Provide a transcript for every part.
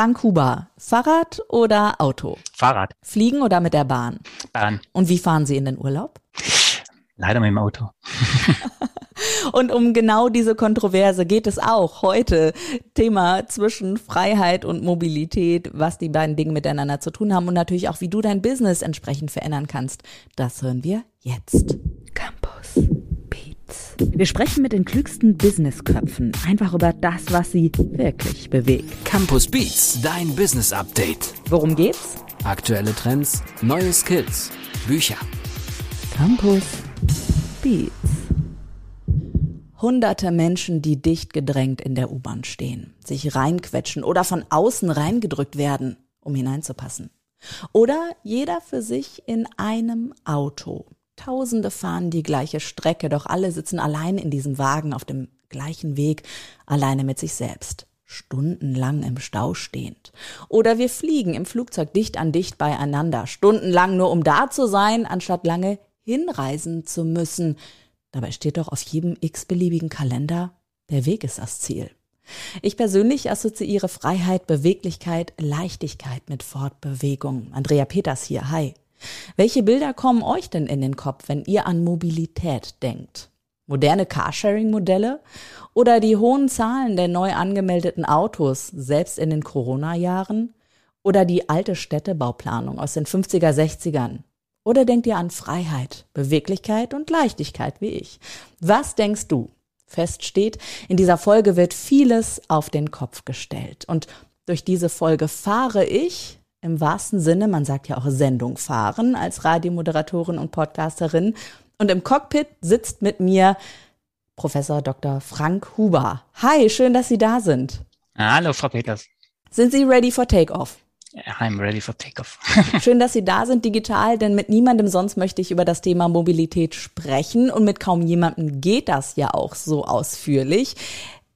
Frank Huber, Fahrrad oder Auto? Fahrrad. Fliegen oder mit der Bahn? Bahn. Und wie fahren Sie in den Urlaub? Leider mit dem Auto. Und um genau diese Kontroverse geht es auch heute. Thema zwischen Freiheit und Mobilität, was die beiden Dinge miteinander zu tun haben und natürlich auch, wie du dein Business entsprechend verändern kannst. Das hören wir jetzt. Campus. Wir sprechen mit den klügsten Businessköpfen einfach über das, was sie wirklich bewegt. Campus Beats, dein Business Update. Worum geht's? Aktuelle Trends, neue Skills, Bücher. Campus Beats. Hunderte Menschen, die dicht gedrängt in der U-Bahn stehen, sich reinquetschen oder von außen reingedrückt werden, um hineinzupassen. Oder jeder für sich in einem Auto. Tausende fahren die gleiche Strecke, doch alle sitzen allein in diesem Wagen auf dem gleichen Weg, alleine mit sich selbst. Stundenlang im Stau stehend. Oder wir fliegen im Flugzeug dicht an dicht beieinander, stundenlang nur um da zu sein, anstatt lange hinreisen zu müssen. Dabei steht doch auf jedem x-beliebigen Kalender, der Weg ist das Ziel. Ich persönlich assoziiere Freiheit, Beweglichkeit, Leichtigkeit mit Fortbewegung. Andrea Peters hier, hi. Welche Bilder kommen euch denn in den Kopf, wenn ihr an Mobilität denkt? Moderne Carsharing-Modelle oder die hohen Zahlen der neu angemeldeten Autos, selbst in den Corona-Jahren? Oder die alte Städtebauplanung aus den 50er, 60ern? Oder denkt ihr an Freiheit, Beweglichkeit und Leichtigkeit wie ich? Was denkst du? Fest steht, in dieser Folge wird vieles auf den Kopf gestellt. Und durch diese Folge fahre ich im wahrsten Sinne, man sagt ja auch Sendung fahren als Radiomoderatorin und Podcasterin. Und im Cockpit sitzt mit mir Professor Dr. Frank Huber. Hi, schön, dass Sie da sind. Hallo, Frau Peters. Sind Sie ready for takeoff? I'm ready for takeoff. Schön, dass Sie da sind digital, denn mit niemandem sonst möchte ich über das Thema Mobilität sprechen und mit kaum jemandem geht das ja auch so ausführlich.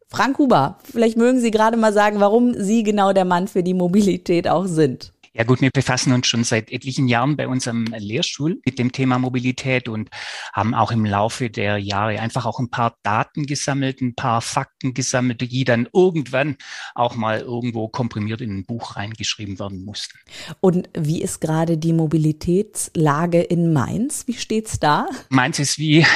Frank Huber, vielleicht mögen Sie gerade mal sagen, warum Sie genau der Mann für die Mobilität auch sind. Ja gut, wir befassen uns schon seit etlichen Jahren bei unserem Lehrstuhl mit dem Thema Mobilität und haben auch im Laufe der Jahre einfach auch ein paar Daten gesammelt, ein paar Fakten gesammelt, die dann irgendwann auch mal irgendwo komprimiert in ein Buch reingeschrieben werden mussten. Und wie ist gerade die Mobilitätslage in Mainz? Wie steht's da? Mainz ist wie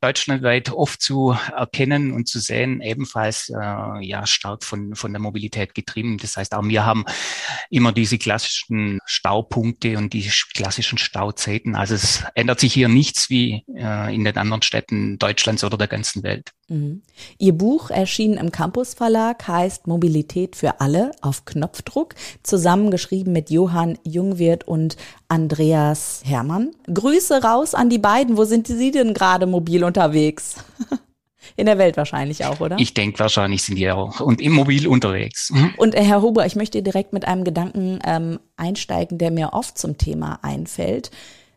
deutschlandweit oft zu erkennen und zu sehen, ebenfalls äh, ja stark von, von der Mobilität getrieben. Das heißt, auch wir haben immer diese klassischen klassischen Staupunkte und die klassischen Stauzeiten. Also es ändert sich hier nichts wie äh, in den anderen Städten Deutschlands oder der ganzen Welt. Mhm. Ihr Buch erschien im Campus Verlag, heißt Mobilität für alle auf Knopfdruck, zusammengeschrieben mit Johann Jungwirth und Andreas Hermann. Grüße raus an die beiden. Wo sind Sie denn gerade mobil unterwegs? In der Welt wahrscheinlich auch, oder? Ich denke, wahrscheinlich sind die auch und immobil unterwegs. Mhm. Und äh, Herr Huber, ich möchte direkt mit einem Gedanken ähm, einsteigen, der mir oft zum Thema einfällt.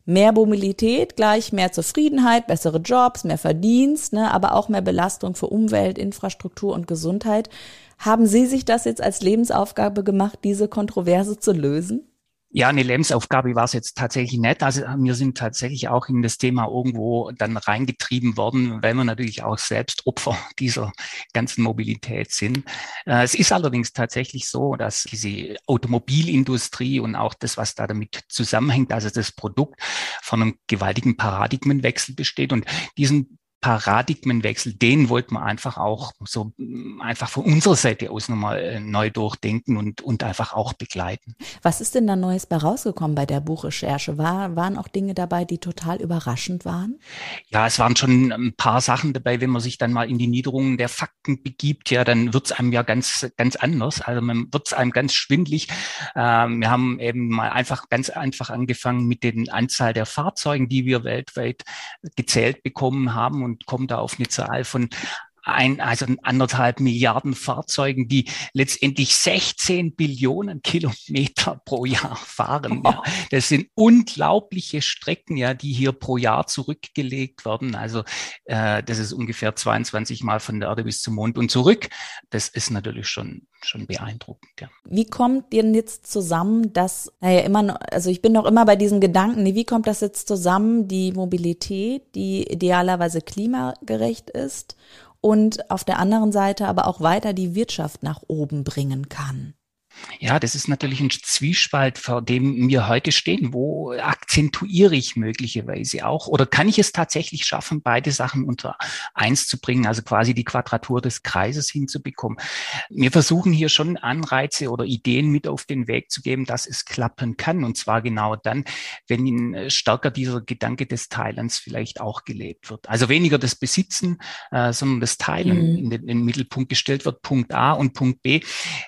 Mehr Mobilität gleich mehr Zufriedenheit, bessere Jobs, mehr Verdienst, ne, aber auch mehr Belastung für Umwelt, Infrastruktur und Gesundheit. Haben Sie sich das jetzt als Lebensaufgabe gemacht, diese Kontroverse zu lösen? Ja, eine Lebensaufgabe war es jetzt tatsächlich nicht. Also wir sind tatsächlich auch in das Thema irgendwo dann reingetrieben worden, weil wir natürlich auch selbst Opfer dieser ganzen Mobilität sind. Äh, es ist allerdings tatsächlich so, dass diese Automobilindustrie und auch das, was da damit zusammenhängt, also das Produkt von einem gewaltigen Paradigmenwechsel besteht und diesen Paradigmenwechsel, den wollten wir einfach auch so mm, einfach von unserer Seite aus nochmal äh, neu durchdenken und, und einfach auch begleiten. Was ist denn da Neues bei rausgekommen bei der Buchrecherche? War, waren auch Dinge dabei, die total überraschend waren? Ja, es waren schon ein paar Sachen dabei, wenn man sich dann mal in die Niederungen der Fakten begibt, ja, dann wird es einem ja ganz, ganz anders. Also man wird es einem ganz schwindlig. Ähm, wir haben eben mal einfach ganz einfach angefangen mit den Anzahl der Fahrzeugen, die wir weltweit gezählt bekommen haben und kommen da auf eine Zahl von ein, also anderthalb Milliarden Fahrzeugen, die letztendlich 16 Billionen Kilometer pro Jahr fahren. Ja. Das sind unglaubliche Strecken, ja, die hier pro Jahr zurückgelegt werden. Also äh, das ist ungefähr 22 Mal von der Erde bis zum Mond und zurück. Das ist natürlich schon schon beeindruckend. Ja. Wie kommt denn jetzt zusammen, dass, naja, immer noch, also ich bin noch immer bei diesem Gedanken, wie kommt das jetzt zusammen, die Mobilität, die idealerweise klimagerecht ist und auf der anderen Seite aber auch weiter die Wirtschaft nach oben bringen kann. Ja, das ist natürlich ein Zwiespalt, vor dem wir heute stehen. Wo akzentuiere ich möglicherweise auch oder kann ich es tatsächlich schaffen, beide Sachen unter eins zu bringen, also quasi die Quadratur des Kreises hinzubekommen? Wir versuchen hier schon Anreize oder Ideen mit auf den Weg zu geben, dass es klappen kann. Und zwar genau dann, wenn stärker dieser Gedanke des Teilens vielleicht auch gelebt wird. Also weniger das Besitzen, äh, sondern das Teilen mhm. in, den, in den Mittelpunkt gestellt wird, Punkt A und Punkt B,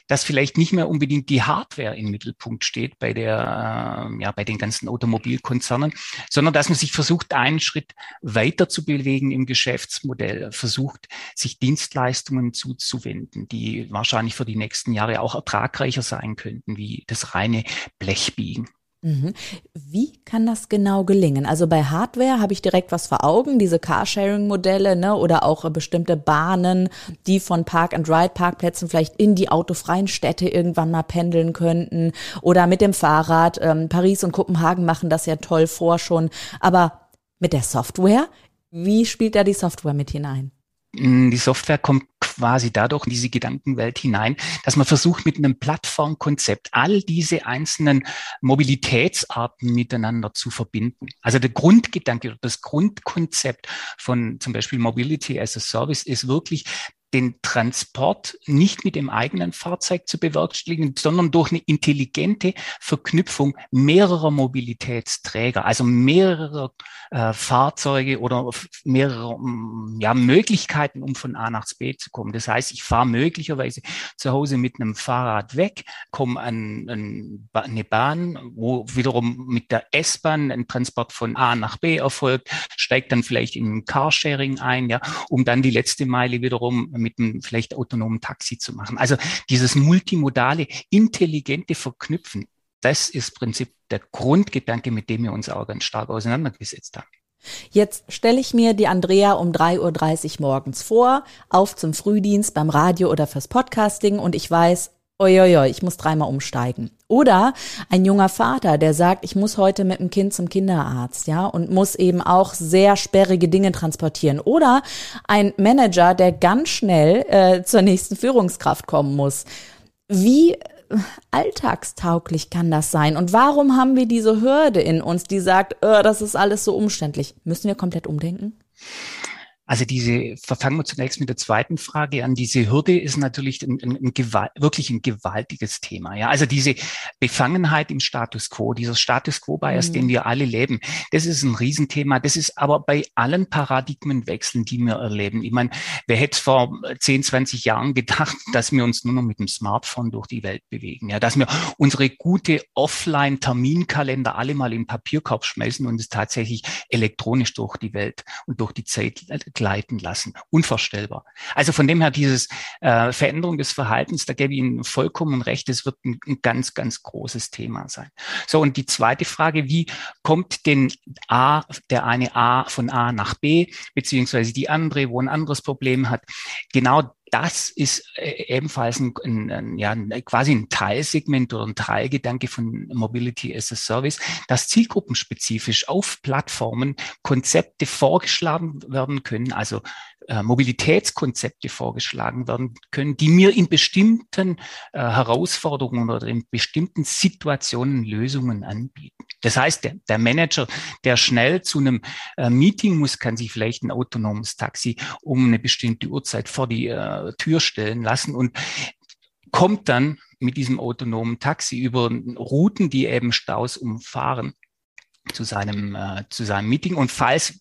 dass vielleicht nicht mehr unbedingt die Hardware im Mittelpunkt steht bei der, äh, ja, bei den ganzen Automobilkonzernen, sondern dass man sich versucht, einen Schritt weiter zu bewegen im Geschäftsmodell, versucht, sich Dienstleistungen zuzuwenden, die wahrscheinlich für die nächsten Jahre auch ertragreicher sein könnten, wie das reine Blechbiegen. Mhm. Wie kann das genau gelingen? Also bei Hardware habe ich direkt was vor Augen, diese Carsharing-Modelle, ne, oder auch äh, bestimmte Bahnen, die von Park-and-Ride-Parkplätzen vielleicht in die autofreien Städte irgendwann mal pendeln könnten. Oder mit dem Fahrrad. Ähm, Paris und Kopenhagen machen das ja toll vor schon. Aber mit der Software, wie spielt da die Software mit hinein? Die Software kommt quasi dadurch in diese Gedankenwelt hinein, dass man versucht, mit einem Plattformkonzept all diese einzelnen Mobilitätsarten miteinander zu verbinden. Also der Grundgedanke oder das Grundkonzept von zum Beispiel Mobility as a Service ist wirklich, den Transport nicht mit dem eigenen Fahrzeug zu bewerkstelligen, sondern durch eine intelligente Verknüpfung mehrerer Mobilitätsträger, also mehrerer äh, Fahrzeuge oder mehrerer ja, Möglichkeiten, um von A nach B zu kommen. Das heißt, ich fahre möglicherweise zu Hause mit einem Fahrrad weg, komme an, an eine Bahn, wo wiederum mit der S-Bahn ein Transport von A nach B erfolgt, steigt dann vielleicht in ein Carsharing ein, ja, um dann die letzte Meile wiederum mit einem vielleicht autonomen Taxi zu machen. Also dieses multimodale, intelligente Verknüpfen, das ist im Prinzip der Grundgedanke, mit dem wir uns auch ganz stark auseinandergesetzt haben. Jetzt stelle ich mir die Andrea um 3.30 Uhr morgens vor, auf zum Frühdienst beim Radio oder fürs Podcasting und ich weiß, Uiuiui, ich muss dreimal umsteigen. Oder ein junger Vater, der sagt, ich muss heute mit dem Kind zum Kinderarzt, ja, und muss eben auch sehr sperrige Dinge transportieren. Oder ein Manager, der ganz schnell äh, zur nächsten Führungskraft kommen muss. Wie äh, alltagstauglich kann das sein? Und warum haben wir diese Hürde in uns, die sagt, oh, das ist alles so umständlich? Müssen wir komplett umdenken? Also diese, verfangen wir zunächst mit der zweiten Frage an. Diese Hürde ist natürlich ein, ein, ein Gewalt, wirklich ein gewaltiges Thema. Ja, also diese Befangenheit im Status quo, dieser Status quo Bias, mhm. den wir alle leben, das ist ein Riesenthema. Das ist aber bei allen Paradigmenwechseln, die wir erleben. Ich meine, wer hätte vor 10, 20 Jahren gedacht, dass wir uns nur noch mit dem Smartphone durch die Welt bewegen? Ja, dass wir unsere gute Offline-Terminkalender alle mal in Papierkorb schmeißen und es tatsächlich elektronisch durch die Welt und durch die Zeit gleiten lassen. Unvorstellbar. Also von dem her dieses äh, Veränderung des Verhaltens, da gebe ich Ihnen vollkommen recht, es wird ein, ein ganz, ganz großes Thema sein. So, und die zweite Frage, wie kommt denn A, der eine A von A nach B, beziehungsweise die andere, wo ein anderes Problem hat? Genau das ist äh, ebenfalls ein, ein, ein, ja, quasi ein Teilsegment oder ein Teilgedanke von Mobility as a Service, dass zielgruppenspezifisch auf Plattformen Konzepte vorgeschlagen werden können, also äh, Mobilitätskonzepte vorgeschlagen werden können, die mir in bestimmten äh, Herausforderungen oder in bestimmten Situationen Lösungen anbieten. Das heißt, der, der Manager, der schnell zu einem äh, Meeting muss, kann sich vielleicht ein autonomes Taxi um eine bestimmte Uhrzeit vor die Tür stellen lassen und kommt dann mit diesem autonomen Taxi über Routen, die eben Staus umfahren, zu seinem, äh, zu seinem Meeting. Und falls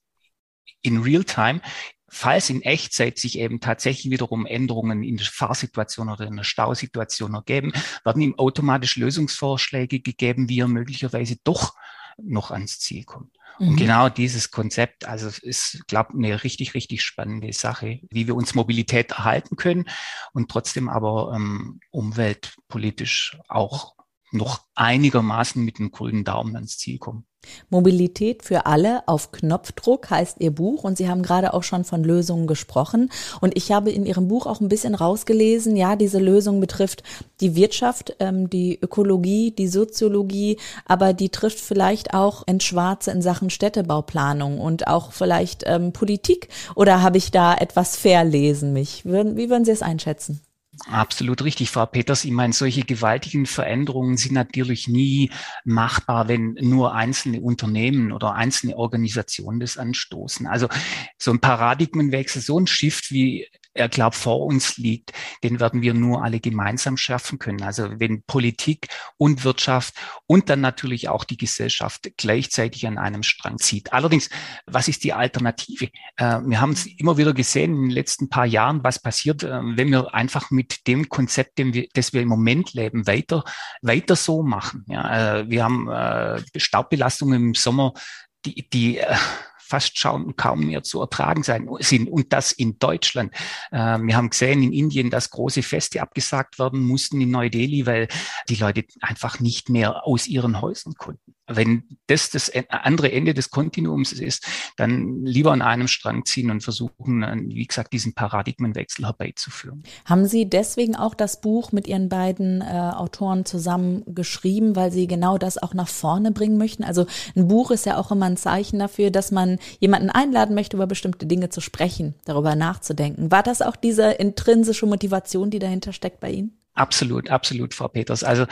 in Realtime falls in Echtzeit sich eben tatsächlich wiederum Änderungen in der Fahrsituation oder in der Stausituation ergeben, werden ihm automatisch Lösungsvorschläge gegeben, wie er möglicherweise doch noch ans Ziel kommt. Mhm. Und genau dieses Konzept, also ist, glaube eine richtig, richtig spannende Sache, wie wir uns Mobilität erhalten können und trotzdem aber ähm, umweltpolitisch auch noch einigermaßen mit dem grünen Daumen ans Ziel kommen. Mobilität für alle auf Knopfdruck heißt Ihr Buch und Sie haben gerade auch schon von Lösungen gesprochen und ich habe in Ihrem Buch auch ein bisschen rausgelesen, ja, diese Lösung betrifft die Wirtschaft, ähm, die Ökologie, die Soziologie, aber die trifft vielleicht auch ins Schwarze in Sachen Städtebauplanung und auch vielleicht ähm, Politik oder habe ich da etwas verlesen mich? Wie würden Sie es einschätzen? Absolut richtig, Frau Peters. Ich meine, solche gewaltigen Veränderungen sind natürlich nie machbar, wenn nur einzelne Unternehmen oder einzelne Organisationen das anstoßen. Also so ein Paradigmenwechsel, so ein Shift, wie er glaubt, vor uns liegt, den werden wir nur alle gemeinsam schaffen können. Also wenn Politik und Wirtschaft und dann natürlich auch die Gesellschaft gleichzeitig an einem Strang zieht. Allerdings, was ist die Alternative? Äh, wir haben es immer wieder gesehen in den letzten paar Jahren, was passiert, äh, wenn wir einfach mit dem Konzept, das wir im Moment leben, weiter, weiter so machen. Äh, wir haben Staubbelastung im Sommer, die, die fast schauen kaum mehr zu ertragen sein, sind. Und das in Deutschland. Äh, wir haben gesehen in Indien, dass große Feste abgesagt werden mussten in Neu-Delhi, weil die Leute einfach nicht mehr aus ihren Häusern konnten. Wenn das das andere Ende des Kontinuums ist, dann lieber an einem Strang ziehen und versuchen, wie gesagt, diesen Paradigmenwechsel herbeizuführen. Haben Sie deswegen auch das Buch mit Ihren beiden äh, Autoren zusammen geschrieben, weil Sie genau das auch nach vorne bringen möchten? Also ein Buch ist ja auch immer ein Zeichen dafür, dass man jemanden einladen möchte, über bestimmte Dinge zu sprechen, darüber nachzudenken. War das auch diese intrinsische Motivation, die dahinter steckt bei Ihnen? Absolut, absolut, Frau Peters. Also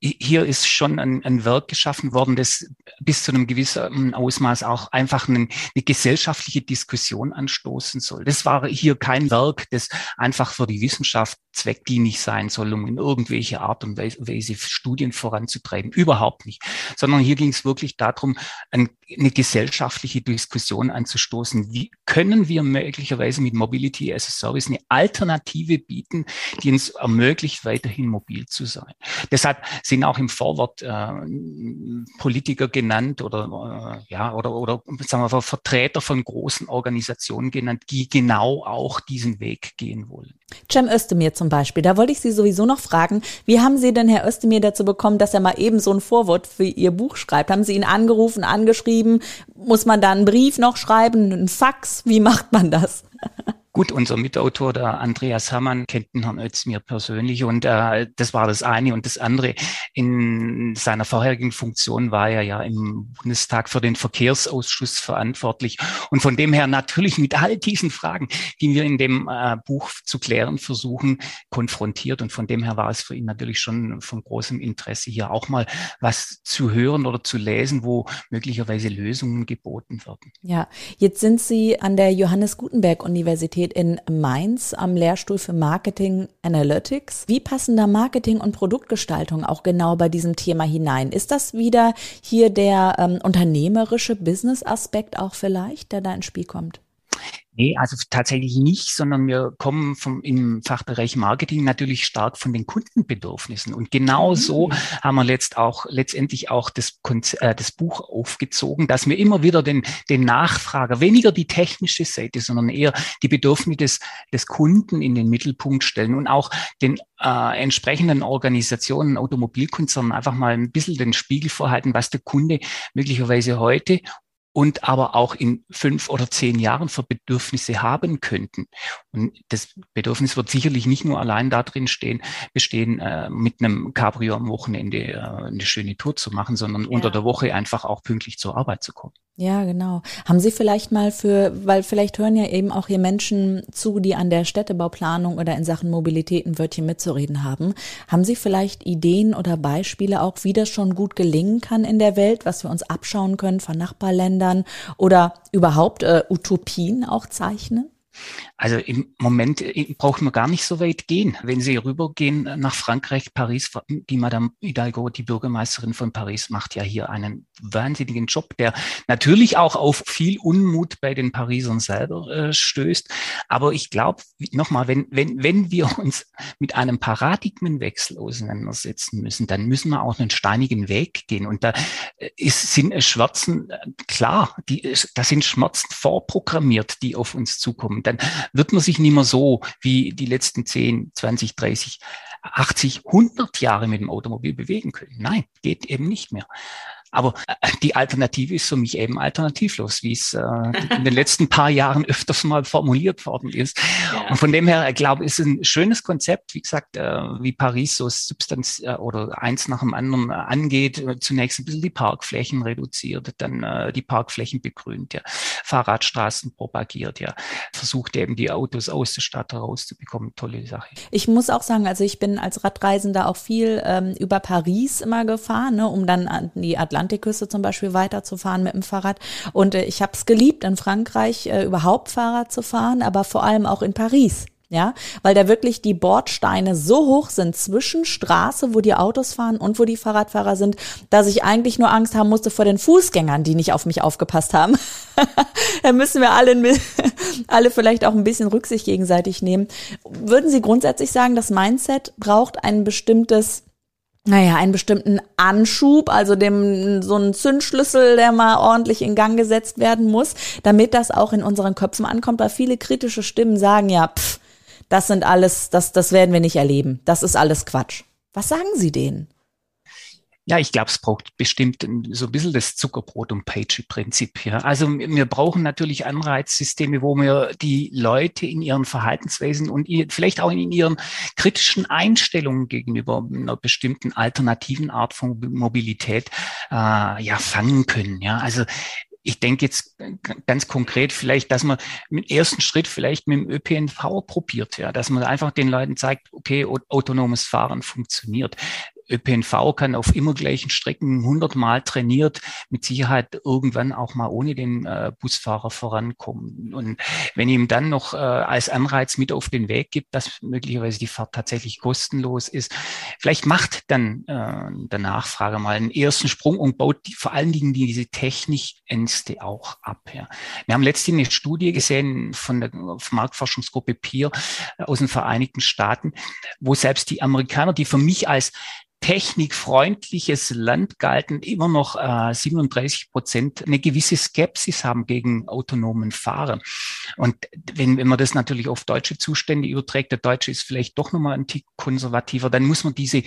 hier ist schon ein, ein Werk geschaffen worden, das bis zu einem gewissen Ausmaß auch einfach eine, eine, gesellschaftliche Diskussion anstoßen soll. Das war hier kein Werk, das einfach für die Wissenschaft zweckdienlich sein soll, um in irgendwelche Art und Weise Studien voranzutreiben. Überhaupt nicht. Sondern hier ging es wirklich darum, ein, eine gesellschaftliche Diskussion anzustoßen. Wie können wir möglicherweise mit Mobility as a Service eine Alternative bieten, die uns ermöglicht, weiterhin mobil zu sein. Deshalb sind auch im Vorwort äh, Politiker genannt oder äh, ja oder oder sagen wir Vertreter von großen Organisationen genannt, die genau auch diesen Weg gehen wollen. Cem Özdemir zum Beispiel, da wollte ich Sie sowieso noch fragen, wie haben Sie denn Herr Özdemir dazu bekommen, dass er mal eben so ein Vorwort für Ihr Buch schreibt? Haben Sie ihn angerufen, angeschrieben? Muss man da einen Brief noch schreiben, einen Fax? Wie macht man das? Gut, unser Mitautor, der Andreas Hammann, kennt den Herrn Özmir persönlich und äh, das war das eine. Und das andere, in seiner vorherigen Funktion war er ja im Bundestag für den Verkehrsausschuss verantwortlich. Und von dem her natürlich mit all diesen Fragen, die wir in dem äh, Buch zu klären versuchen, konfrontiert. Und von dem her war es für ihn natürlich schon von großem Interesse, hier auch mal was zu hören oder zu lesen, wo möglicherweise Lösungen geboten werden. Ja, jetzt sind Sie an der Johannes Gutenberg Universität Universität in Mainz am Lehrstuhl für Marketing Analytics. Wie passen da Marketing und Produktgestaltung auch genau bei diesem Thema hinein? Ist das wieder hier der ähm, unternehmerische Business-Aspekt auch vielleicht, der da ins Spiel kommt? Nee, also tatsächlich nicht, sondern wir kommen vom, im Fachbereich Marketing natürlich stark von den Kundenbedürfnissen. Und genau mhm. so haben wir letzt auch, letztendlich auch das, äh, das Buch aufgezogen, dass wir immer wieder den, den Nachfrager, weniger die technische Seite, sondern eher die Bedürfnisse des, des Kunden in den Mittelpunkt stellen und auch den äh, entsprechenden Organisationen, Automobilkonzernen einfach mal ein bisschen den Spiegel vorhalten, was der Kunde möglicherweise heute und aber auch in fünf oder zehn Jahren für Bedürfnisse haben könnten. Und das Bedürfnis wird sicherlich nicht nur allein darin stehen, bestehen, äh, mit einem Cabrio am Wochenende äh, eine schöne Tour zu machen, sondern ja. unter der Woche einfach auch pünktlich zur Arbeit zu kommen. Ja, genau. Haben Sie vielleicht mal für, weil vielleicht hören ja eben auch hier Menschen zu, die an der Städtebauplanung oder in Sachen Mobilität ein Wörtchen mitzureden haben. Haben Sie vielleicht Ideen oder Beispiele auch, wie das schon gut gelingen kann in der Welt, was wir uns abschauen können von Nachbarländern oder überhaupt äh, Utopien auch zeichnen? Also im Moment äh, braucht man gar nicht so weit gehen. Wenn Sie rübergehen nach Frankreich, Paris, die Madame Hidalgo, die Bürgermeisterin von Paris, macht ja hier einen wahnsinnigen Job, der natürlich auch auf viel Unmut bei den Parisern selber äh, stößt. Aber ich glaube, nochmal, wenn, wenn, wenn wir uns mit einem Paradigmenwechsel auseinandersetzen müssen, dann müssen wir auch einen steinigen Weg gehen. Und da äh, ist, sind Schmerzen, äh, klar, die, da sind Schmerzen vorprogrammiert, die auf uns zukommen dann wird man sich nicht mehr so wie die letzten 10, 20, 30, 80, 100 Jahre mit dem Automobil bewegen können. Nein, geht eben nicht mehr. Aber äh, die Alternative ist für mich eben alternativlos, wie es äh, in den letzten paar Jahren öfters mal formuliert worden ist. Ja. Und von dem her, ich glaube, ist ein schönes Konzept, wie gesagt, äh, wie Paris so Substanz äh, oder eins nach dem anderen äh, angeht. Zunächst ein bisschen die Parkflächen reduziert, dann äh, die Parkflächen begrünt, ja, Fahrradstraßen propagiert, ja, versucht eben die Autos aus der Stadt herauszubekommen. Tolle Sache. Ich muss auch sagen, also ich bin als Radreisender auch viel ähm, über Paris immer gefahren, ne, um dann an die Atlantik Atlantikküste zum Beispiel weiterzufahren mit dem Fahrrad. Und äh, ich habe es geliebt, in Frankreich äh, überhaupt Fahrrad zu fahren, aber vor allem auch in Paris ja, weil da wirklich die Bordsteine so hoch sind zwischen Straße, wo die Autos fahren und wo die Fahrradfahrer sind, dass ich eigentlich nur Angst haben musste vor den Fußgängern, die nicht auf mich aufgepasst haben. da müssen wir alle, alle vielleicht auch ein bisschen Rücksicht gegenseitig nehmen. Würden Sie grundsätzlich sagen, das Mindset braucht ein bestimmtes naja, einen bestimmten Anschub, also dem so einen Zündschlüssel, der mal ordentlich in Gang gesetzt werden muss, damit das auch in unseren Köpfen ankommt, weil viele kritische Stimmen sagen ja, pff, das sind alles, das, das werden wir nicht erleben. Das ist alles Quatsch. Was sagen Sie denen? Ja, ich glaube, es braucht bestimmt so ein bisschen das Zuckerbrot- und Peitsche-Prinzip hier. Also wir brauchen natürlich Anreizsysteme, wo wir die Leute in ihren Verhaltensweisen und vielleicht auch in ihren kritischen Einstellungen gegenüber einer bestimmten alternativen Art von Mobilität äh, ja fangen können. Ja, also ich denke jetzt ganz konkret vielleicht, dass man im ersten Schritt vielleicht mit dem ÖPNV probiert, ja, dass man einfach den Leuten zeigt, okay, autonomes Fahren funktioniert. ÖPNV kann auf immer gleichen Strecken hundertmal trainiert mit Sicherheit irgendwann auch mal ohne den äh, Busfahrer vorankommen. Und wenn ihm dann noch äh, als Anreiz mit auf den Weg gibt, dass möglicherweise die Fahrt tatsächlich kostenlos ist, vielleicht macht dann äh, der Nachfrage mal einen ersten Sprung und baut die, vor allen Dingen diese Technikängste auch ab. Ja. Wir haben letztens eine Studie gesehen von der Marktforschungsgruppe Peer äh, aus den Vereinigten Staaten, wo selbst die Amerikaner, die für mich als technikfreundliches Land galten, immer noch äh, 37 Prozent eine gewisse Skepsis haben gegen autonomen Fahren. Und wenn, wenn man das natürlich auf deutsche Zustände überträgt, der Deutsche ist vielleicht doch nochmal ein Tick konservativer, dann muss man diese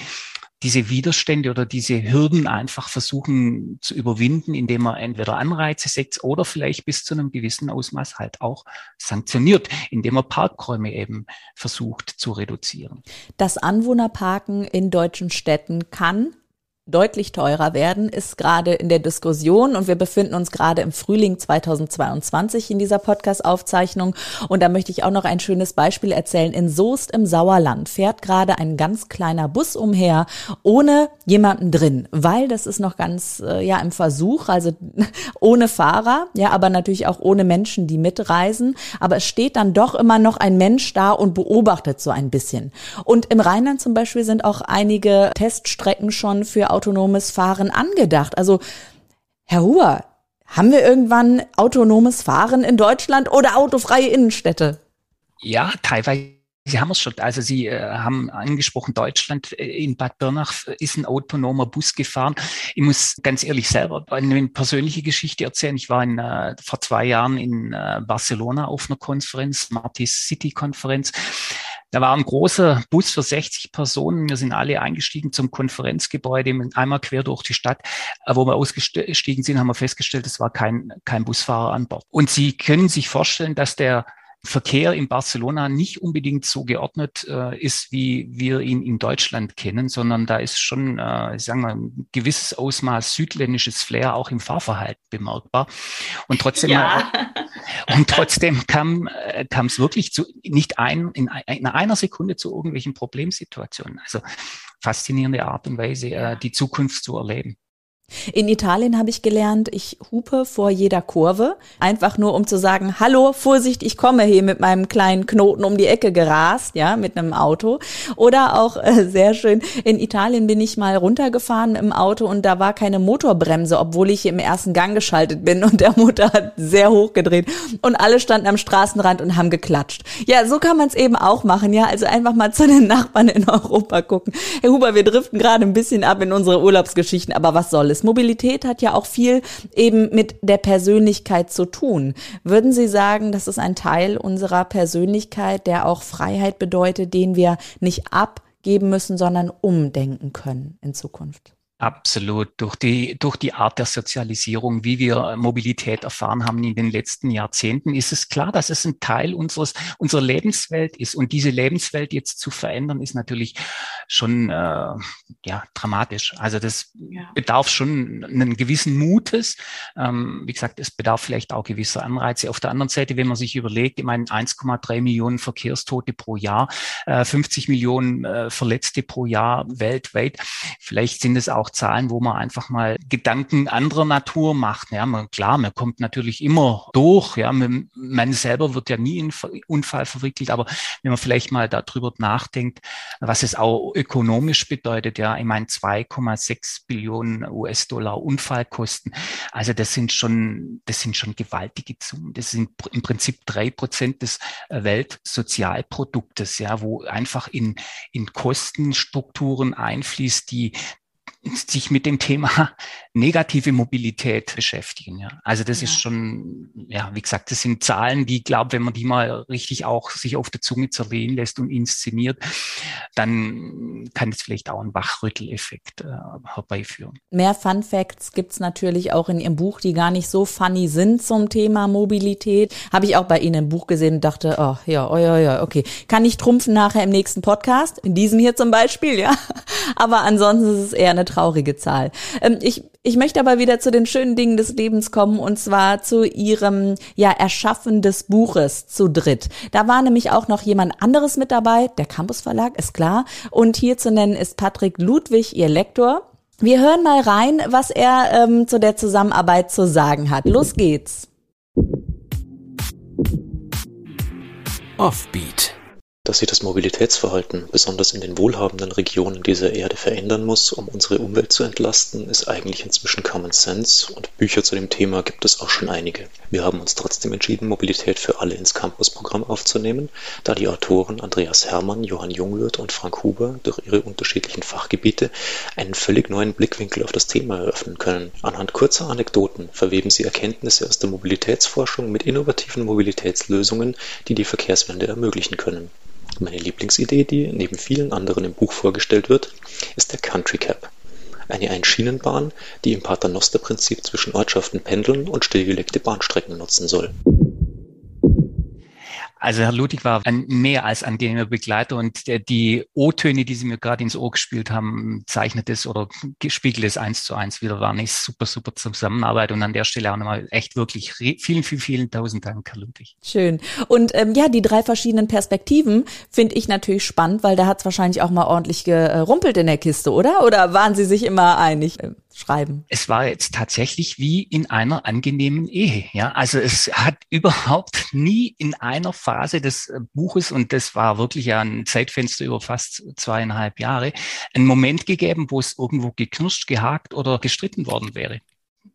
diese Widerstände oder diese Hürden einfach versuchen zu überwinden, indem man entweder Anreize setzt oder vielleicht bis zu einem gewissen Ausmaß halt auch sanktioniert, indem man Parkräume eben versucht zu reduzieren. Das Anwohnerparken in deutschen Städten kann deutlich teurer werden, ist gerade in der Diskussion und wir befinden uns gerade im Frühling 2022 in dieser Podcast-Aufzeichnung und da möchte ich auch noch ein schönes Beispiel erzählen. In Soest im Sauerland fährt gerade ein ganz kleiner Bus umher ohne jemanden drin, weil das ist noch ganz äh, ja im Versuch, also ohne Fahrer, ja, aber natürlich auch ohne Menschen, die mitreisen, aber es steht dann doch immer noch ein Mensch da und beobachtet so ein bisschen. Und im Rheinland zum Beispiel sind auch einige Teststrecken schon für autonomes Fahren angedacht? Also, Herr Huber, haben wir irgendwann autonomes Fahren in Deutschland oder autofreie Innenstädte? Ja, teilweise Sie haben es schon, also Sie äh, haben angesprochen, Deutschland äh, in Bad Bernach ist ein autonomer Bus gefahren. Ich muss ganz ehrlich selber eine persönliche Geschichte erzählen. Ich war in, äh, vor zwei Jahren in äh, Barcelona auf einer Konferenz, Smarties City Konferenz. Da war ein großer Bus für 60 Personen. Wir sind alle eingestiegen zum Konferenzgebäude, einmal quer durch die Stadt. Äh, wo wir ausgestiegen sind, haben wir festgestellt, es war kein, kein Busfahrer an Bord. Und Sie können sich vorstellen, dass der Verkehr in Barcelona nicht unbedingt so geordnet äh, ist, wie wir ihn in Deutschland kennen, sondern da ist schon, äh, sagen wir, ein gewisses Ausmaß südländisches Flair auch im Fahrverhalten bemerkbar. Und trotzdem, ja. äh, und trotzdem kam äh, es wirklich zu nicht ein in, in einer Sekunde zu irgendwelchen Problemsituationen. Also faszinierende Art und Weise, äh, die Zukunft zu erleben. In Italien habe ich gelernt, ich hupe vor jeder Kurve, einfach nur um zu sagen, hallo, Vorsicht, ich komme hier mit meinem kleinen Knoten um die Ecke gerast, ja, mit einem Auto. Oder auch äh, sehr schön, in Italien bin ich mal runtergefahren im Auto und da war keine Motorbremse, obwohl ich im ersten Gang geschaltet bin und der Motor hat sehr hoch gedreht und alle standen am Straßenrand und haben geklatscht. Ja, so kann man es eben auch machen, ja, also einfach mal zu den Nachbarn in Europa gucken. Herr Huber, wir driften gerade ein bisschen ab in unsere Urlaubsgeschichten, aber was soll es? Ist. Mobilität hat ja auch viel eben mit der Persönlichkeit zu tun. Würden Sie sagen, das ist ein Teil unserer Persönlichkeit, der auch Freiheit bedeutet, den wir nicht abgeben müssen, sondern umdenken können in Zukunft? Absolut. Durch die, durch die Art der Sozialisierung, wie wir Mobilität erfahren haben in den letzten Jahrzehnten, ist es klar, dass es ein Teil unseres, unserer Lebenswelt ist. Und diese Lebenswelt jetzt zu verändern, ist natürlich schon, äh, ja, dramatisch. Also das ja. bedarf schon einen gewissen Mutes. Ähm, wie gesagt, es bedarf vielleicht auch gewisser Anreize. Auf der anderen Seite, wenn man sich überlegt, ich meine, 1,3 Millionen Verkehrstote pro Jahr, äh, 50 Millionen äh, Verletzte pro Jahr weltweit. Vielleicht sind es auch auch Zahlen, wo man einfach mal Gedanken anderer Natur macht. Ja, man, klar, man kommt natürlich immer durch. Ja, man, selber wird ja nie in Unfall verwickelt, aber wenn man vielleicht mal darüber nachdenkt, was es auch ökonomisch bedeutet, ja, ich meine 2,6 Billionen US-Dollar Unfallkosten. Also das sind schon, das sind schon gewaltige Summen. Das sind im Prinzip drei Prozent des Weltsozialproduktes, ja, wo einfach in, in Kostenstrukturen einfließt, die sich mit dem Thema negative Mobilität beschäftigen. Ja. Also das ja. ist schon, ja, wie gesagt, das sind Zahlen, die, glaube, wenn man die mal richtig auch sich auf der Zunge zerlegen lässt und inszeniert, dann kann es vielleicht auch einen Wachrütteleffekt äh, herbeiführen. Mehr Fun Facts gibt's natürlich auch in Ihrem Buch, die gar nicht so funny sind zum Thema Mobilität. Habe ich auch bei Ihnen im Buch gesehen und dachte, oh ja, oh ja, ja, okay. Kann ich trumpfen nachher im nächsten Podcast, in diesem hier zum Beispiel, ja. Aber ansonsten ist es eher eine traurige Zahl. Ähm, ich, ich möchte aber wieder zu den schönen Dingen des Lebens kommen und zwar zu ihrem ja Erschaffen des Buches zu dritt. Da war nämlich auch noch jemand anderes mit dabei, der Campus Verlag, ist klar. Und hier zu nennen ist Patrick Ludwig, ihr Lektor. Wir hören mal rein, was er ähm, zu der Zusammenarbeit zu sagen hat. Los geht's. Offbeat dass sich das Mobilitätsverhalten besonders in den wohlhabenden Regionen dieser Erde verändern muss, um unsere Umwelt zu entlasten, ist eigentlich inzwischen Common Sense und Bücher zu dem Thema gibt es auch schon einige. Wir haben uns trotzdem entschieden, Mobilität für alle ins Campus-Programm aufzunehmen, da die Autoren Andreas Hermann, Johann Jungwirth und Frank Huber durch ihre unterschiedlichen Fachgebiete einen völlig neuen Blickwinkel auf das Thema eröffnen können. Anhand kurzer Anekdoten verweben sie Erkenntnisse aus der Mobilitätsforschung mit innovativen Mobilitätslösungen, die die Verkehrswende ermöglichen können. Meine Lieblingsidee, die neben vielen anderen im Buch vorgestellt wird, ist der Country Cab, eine Einschienenbahn, die im Paternoster-Prinzip zwischen Ortschaften pendeln und stillgelegte Bahnstrecken nutzen soll also Herr Ludwig war ein mehr als angenehmer Begleiter und der, die O-Töne, die Sie mir gerade ins Ohr gespielt haben, zeichnet es oder spiegelt es eins zu eins wieder. War eine super, super Zusammenarbeit und an der Stelle auch nochmal echt wirklich vielen, vielen, vielen tausend Dank, Herr Ludwig. Schön. Und ähm, ja, die drei verschiedenen Perspektiven finde ich natürlich spannend, weil da hat es wahrscheinlich auch mal ordentlich gerumpelt in der Kiste, oder? Oder waren Sie sich immer einig? Schreiben? Es war jetzt tatsächlich wie in einer angenehmen Ehe. Ja, also es hat überhaupt nie in einer Phase des äh, Buches und das war wirklich ein Zeitfenster über fast zweieinhalb Jahre, einen Moment gegeben, wo es irgendwo geknirscht, gehakt oder gestritten worden wäre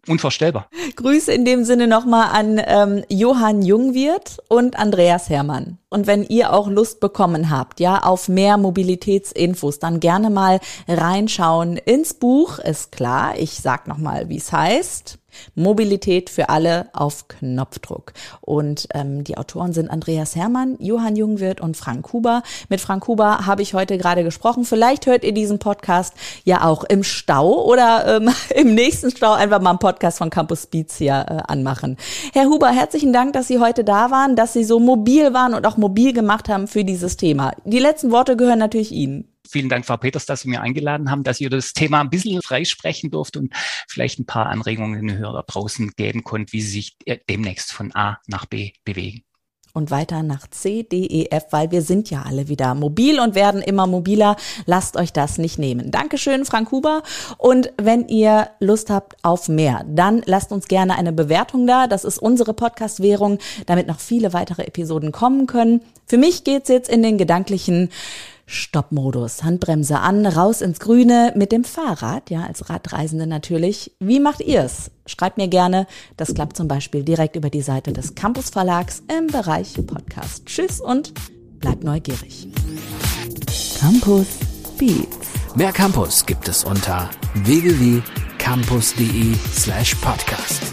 unvorstellbar. Grüße in dem Sinne nochmal an ähm, Johann Jungwirth und Andreas Hermann. Und wenn ihr auch Lust bekommen habt, ja, auf mehr Mobilitätsinfos, dann gerne mal reinschauen ins Buch. Ist klar, ich sag nochmal, wie es heißt. Mobilität für alle auf Knopfdruck. Und ähm, die Autoren sind Andreas Hermann, Johann Jungwirth und Frank Huber. Mit Frank Huber habe ich heute gerade gesprochen. Vielleicht hört ihr diesen Podcast ja auch im Stau oder ähm, im nächsten Stau einfach mal einen Podcast von Campus Beats hier äh, anmachen. Herr Huber, herzlichen Dank, dass Sie heute da waren, dass Sie so mobil waren und auch mobil gemacht haben für dieses Thema. Die letzten Worte gehören natürlich Ihnen. Vielen Dank, Frau Peters, dass Sie mir eingeladen haben, dass ihr das Thema ein bisschen freisprechen durft und vielleicht ein paar Anregungen den Hörer draußen geben konnte, wie sie sich äh, demnächst von A nach B bewegen und weiter nach C, D, E, F, weil wir sind ja alle wieder mobil und werden immer mobiler. Lasst euch das nicht nehmen. Dankeschön, Frank Huber. Und wenn ihr Lust habt auf mehr, dann lasst uns gerne eine Bewertung da. Das ist unsere Podcast-Währung, damit noch viele weitere Episoden kommen können. Für mich geht's jetzt in den gedanklichen Stoppmodus. Handbremse an, raus ins Grüne mit dem Fahrrad, ja, als Radreisende natürlich. Wie macht ihr's? Schreibt mir gerne. Das klappt zum Beispiel direkt über die Seite des Campus Verlags im Bereich Podcast. Tschüss und bleibt neugierig. Campus Beats. Mehr Campus gibt es unter www.campus.de slash podcast.